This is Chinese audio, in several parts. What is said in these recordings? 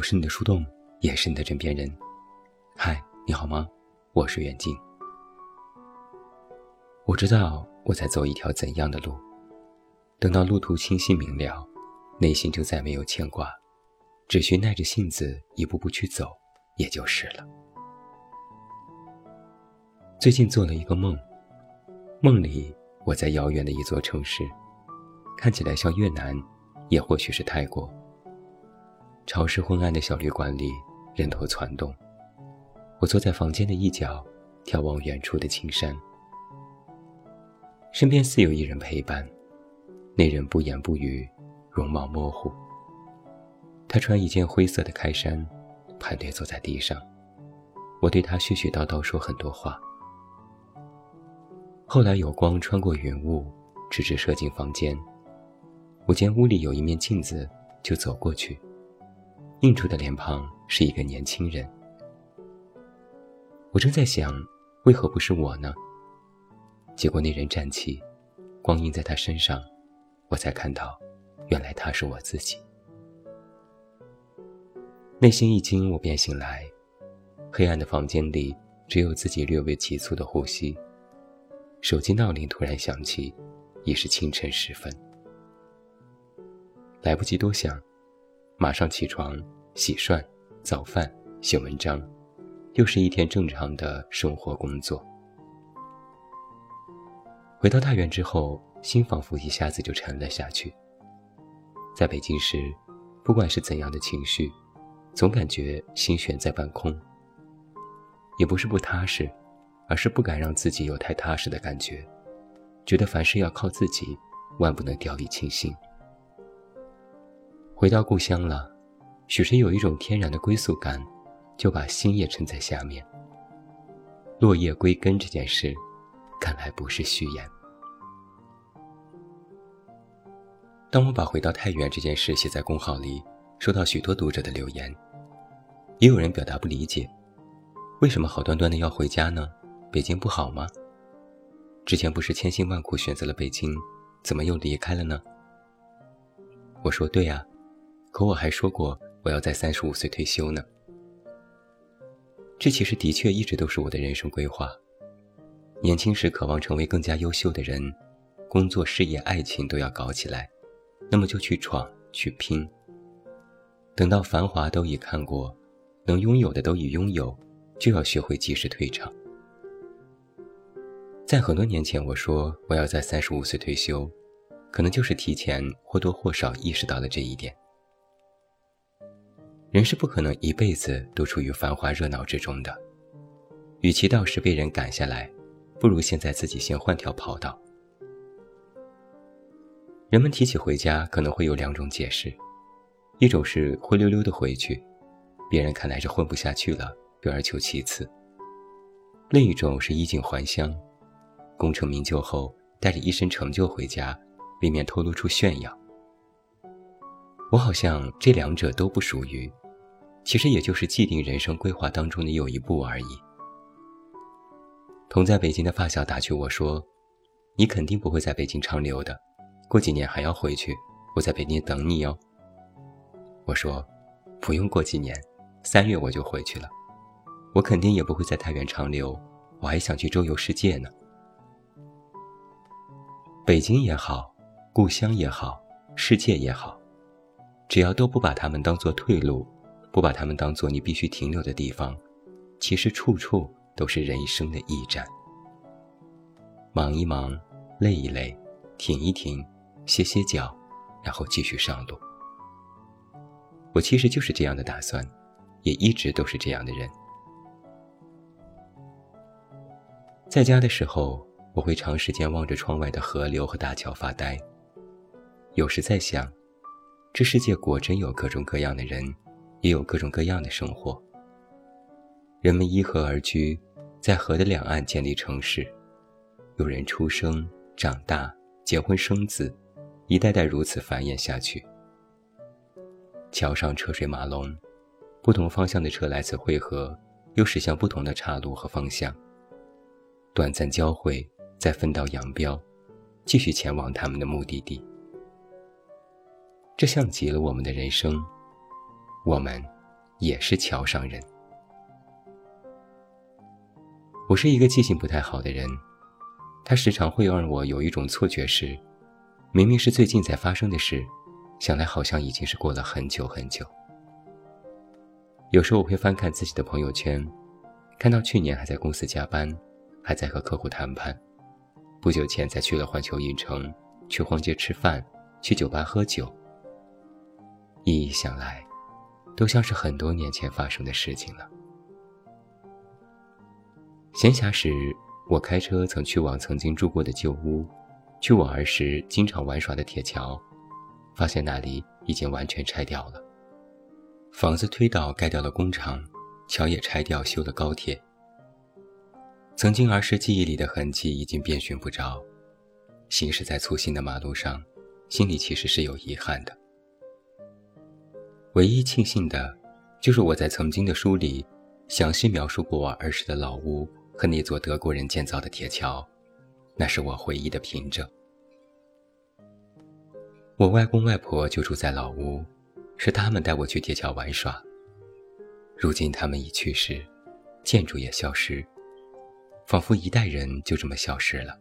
我是你的树洞，也是你的枕边人。嗨，你好吗？我是远近。我知道我在走一条怎样的路，等到路途清晰明了，内心就再没有牵挂，只需耐着性子一步步去走，也就是了。最近做了一个梦，梦里我在遥远的一座城市，看起来像越南，也或许是泰国。潮湿昏暗的小旅馆里，人头攒动。我坐在房间的一角，眺望远处的青山。身边似有一人陪伴，那人不言不语，容貌模糊。他穿一件灰色的开衫，盘腿坐在地上。我对他絮絮叨叨说很多话。后来有光穿过云雾，直直射进房间。我见屋里有一面镜子，就走过去。映出的脸庞是一个年轻人。我正在想，为何不是我呢？结果那人站起，光映在他身上，我才看到，原来他是我自己。内心一惊，我便醒来。黑暗的房间里只有自己略微急促的呼吸。手机闹铃突然响起，已是清晨时分。来不及多想。马上起床、洗涮、早饭、写文章，又是一天正常的生活工作。回到大院之后，心仿佛一下子就沉了下去。在北京时，不管是怎样的情绪，总感觉心悬在半空。也不是不踏实，而是不敢让自己有太踏实的感觉，觉得凡事要靠自己，万不能掉以轻心。回到故乡了，许是有一种天然的归宿感，就把心也沉在下面。落叶归根这件事，看来不是虚言。当我把回到太原这件事写在公号里，收到许多读者的留言，也有人表达不理解，为什么好端端的要回家呢？北京不好吗？之前不是千辛万苦选择了北京，怎么又离开了呢？我说对呀。可我还说过我要在三十五岁退休呢。这其实的确一直都是我的人生规划。年轻时渴望成为更加优秀的人，工作、事业、爱情都要搞起来，那么就去闯、去拼。等到繁华都已看过，能拥有的都已拥有，就要学会及时退场。在很多年前，我说我要在三十五岁退休，可能就是提前或多或少意识到了这一点。人是不可能一辈子都处于繁华热闹之中的，与其到时被人赶下来，不如现在自己先换条跑道。人们提起回家，可能会有两种解释：一种是灰溜溜的回去，别人看来是混不下去了，退而求其次；另一种是衣锦还乡，功成名就后带着一身成就回家，未免透露出炫耀。我好像这两者都不属于。其实也就是既定人生规划当中的有一步而已。同在北京的发小打趣我说：“你肯定不会在北京长留的，过几年还要回去，我在北京等你哦。”我说：“不用过几年，三月我就回去了。我肯定也不会在太原长留，我还想去周游世界呢。北京也好，故乡也好，世界也好，只要都不把他们当做退路。”不把他们当做你必须停留的地方，其实处处都是人生的驿站。忙一忙，累一累，停一停，歇歇脚，然后继续上路。我其实就是这样的打算，也一直都是这样的人。在家的时候，我会长时间望着窗外的河流和大桥发呆，有时在想，这世界果真有各种各样的人。也有各种各样的生活。人们依河而居，在河的两岸建立城市，有人出生、长大、结婚生子，一代代如此繁衍下去。桥上车水马龙，不同方向的车来此汇合，又驶向不同的岔路和方向。短暂交汇，再分道扬镳，继续前往他们的目的地。这像极了我们的人生。我们也是桥上人。我是一个记性不太好的人，他时常会让我有一种错觉是，明明是最近才发生的事，想来好像已经是过了很久很久。有时候我会翻看自己的朋友圈，看到去年还在公司加班，还在和客户谈判，不久前才去了环球影城，去逛街吃饭，去酒吧喝酒。一一想来，都像是很多年前发生的事情了。闲暇时，我开车曾去往曾经住过的旧屋，去往儿时经常玩耍的铁桥，发现那里已经完全拆掉了。房子推倒盖掉了工厂，桥也拆掉修了高铁。曾经儿时记忆里的痕迹已经遍寻不着，行驶在粗心的马路上，心里其实是有遗憾的。唯一庆幸的，就是我在曾经的书里，详细描述过我儿时的老屋和那座德国人建造的铁桥，那是我回忆的凭证。我外公外婆就住在老屋。是他们带我去铁桥玩耍。如今他们已去世，建筑也消失，仿佛一代人就这么消失了。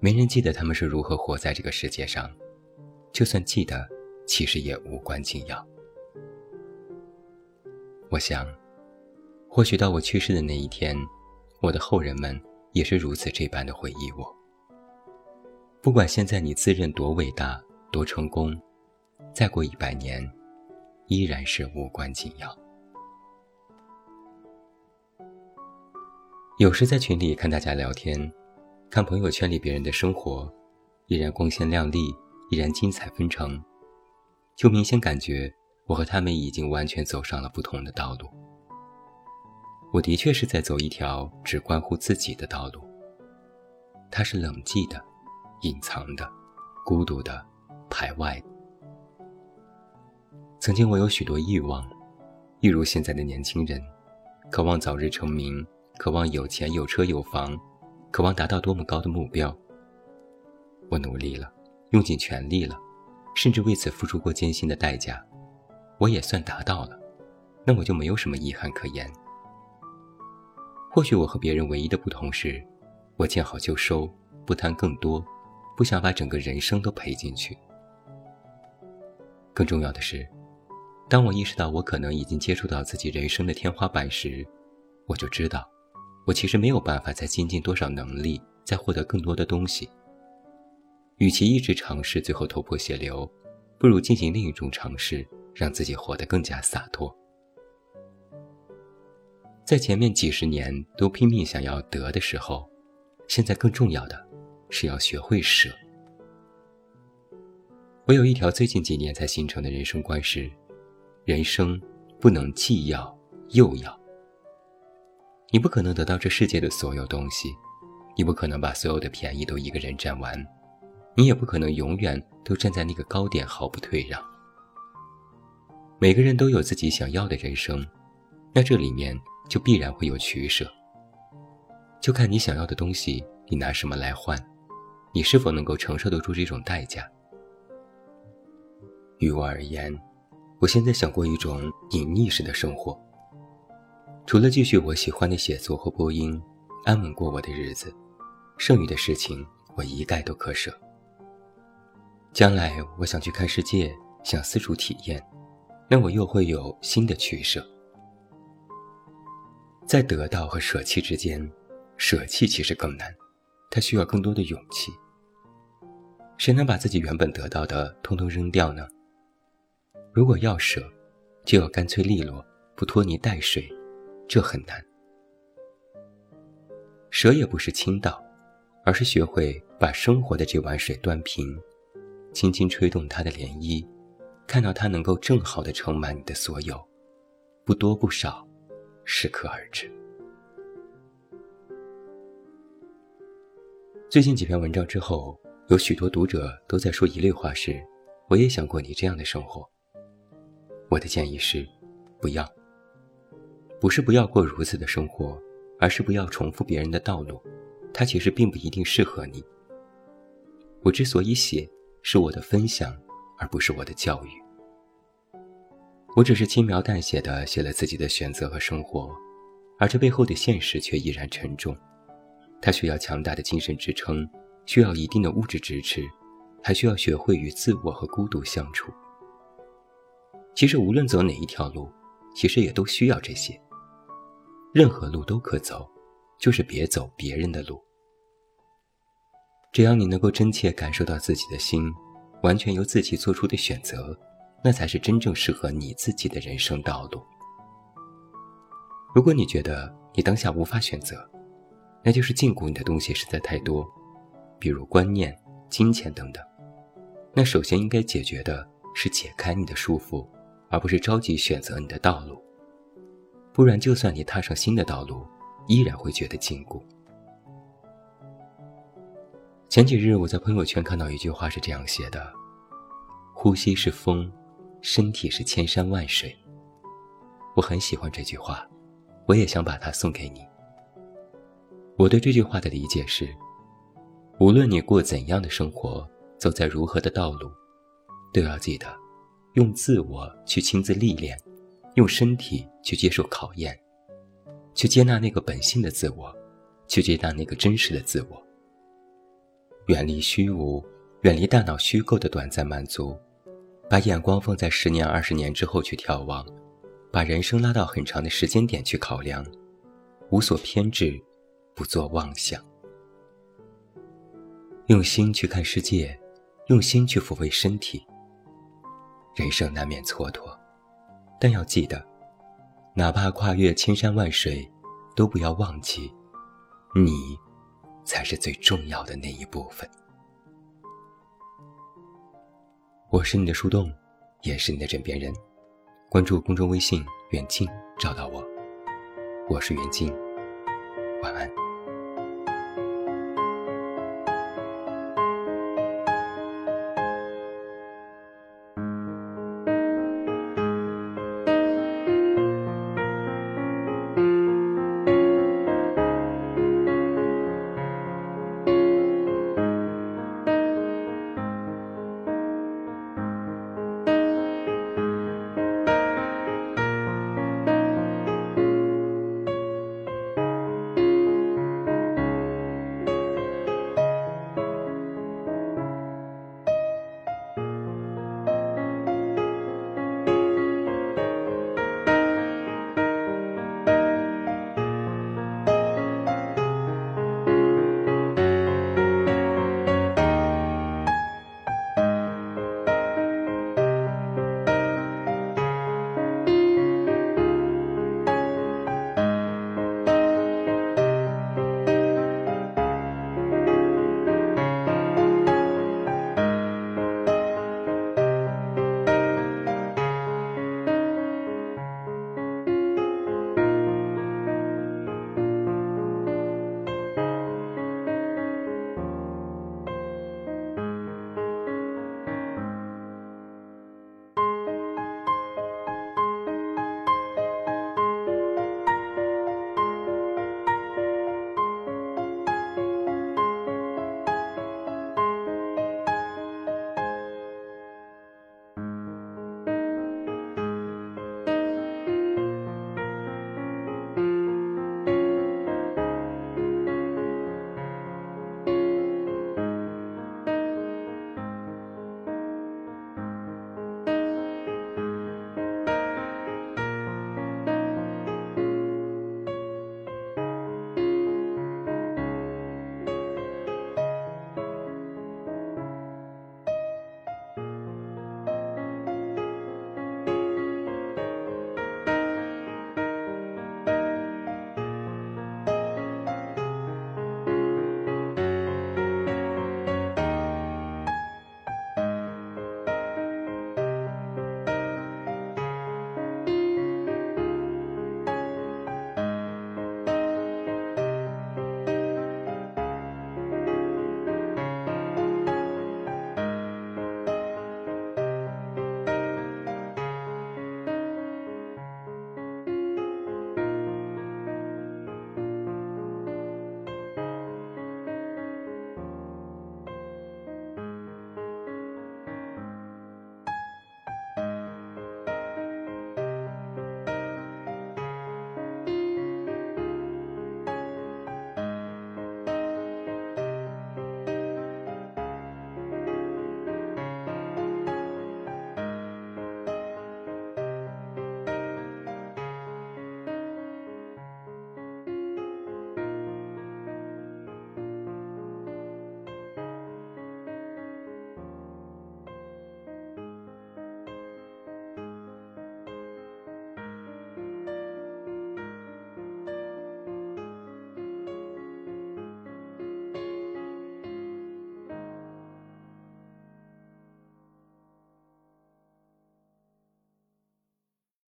没人记得他们是如何活在这个世界上，就算记得，其实也无关紧要。我想，或许到我去世的那一天，我的后人们也是如此这般的回忆我。不管现在你自认多伟大、多成功。再过一百年，依然是无关紧要。有时在群里看大家聊天，看朋友圈里别人的生活，依然光鲜亮丽，依然精彩纷呈，就明显感觉我和他们已经完全走上了不同的道路。我的确是在走一条只关乎自己的道路。它是冷寂的、隐藏的、孤独的、排外的。曾经我有许多欲望，一如现在的年轻人，渴望早日成名，渴望有钱有车有房，渴望达到多么高的目标。我努力了，用尽全力了，甚至为此付出过艰辛的代价，我也算达到了，那我就没有什么遗憾可言。或许我和别人唯一的不同是，我见好就收，不贪更多，不想把整个人生都赔进去。更重要的是。当我意识到我可能已经接触到自己人生的天花板时，我就知道，我其实没有办法再精进多少能力，再获得更多的东西。与其一直尝试，最后头破血流，不如进行另一种尝试，让自己活得更加洒脱。在前面几十年都拼命想要得的时候，现在更重要的是要学会舍。我有一条最近几年才形成的人生观是。人生不能既要又要，你不可能得到这世界的所有东西，你不可能把所有的便宜都一个人占完，你也不可能永远都站在那个高点毫不退让。每个人都有自己想要的人生，那这里面就必然会有取舍，就看你想要的东西，你拿什么来换，你是否能够承受得住这种代价。于我而言。我现在想过一种隐匿式的生活，除了继续我喜欢的写作和播音，安稳过我的日子，剩余的事情我一概都可舍。将来我想去看世界，想四处体验，那我又会有新的取舍。在得到和舍弃之间，舍弃其实更难，它需要更多的勇气。谁能把自己原本得到的通通扔掉呢？如果要舍，就要干脆利落，不拖泥带水，这很难。舍也不是倾倒，而是学会把生活的这碗水端平，轻轻吹动它的涟漪，看到它能够正好的盛满你的所有，不多不少，适可而止。最近几篇文章之后，有许多读者都在说一类话：是，我也想过你这样的生活。我的建议是，不要。不是不要过如此的生活，而是不要重复别人的道路，它其实并不一定适合你。我之所以写，是我的分享，而不是我的教育。我只是轻描淡写的写了自己的选择和生活，而这背后的现实却依然沉重。它需要强大的精神支撑，需要一定的物质支持，还需要学会与自我和孤独相处。其实无论走哪一条路，其实也都需要这些。任何路都可走，就是别走别人的路。只要你能够真切感受到自己的心，完全由自己做出的选择。那才是真正适合你自己的人生道路。如果你觉得你当下无法选择，那就是禁锢你的东西实在太多，比如观念、金钱等等。那首先应该解决的是解开你的束缚，而不是着急选择你的道路。不然，就算你踏上新的道路，依然会觉得禁锢。前几日我在朋友圈看到一句话是这样写的：“呼吸是风。”身体是千山万水，我很喜欢这句话，我也想把它送给你。我对这句话的理解是：无论你过怎样的生活，走在如何的道路，都要记得，用自我去亲自历练，用身体去接受考验，去接纳那个本性的自我，去接纳那个真实的自我。远离虚无，远离大脑虚构的短暂满足。把眼光放在十年、二十年之后去眺望，把人生拉到很长的时间点去考量，无所偏执，不做妄想，用心去看世界，用心去抚慰身体。人生难免蹉跎，但要记得，哪怕跨越千山万水，都不要忘记，你才是最重要的那一部分。我是你的树洞，也是你的枕边人。关注公众微信“远近”，找到我。我是远近。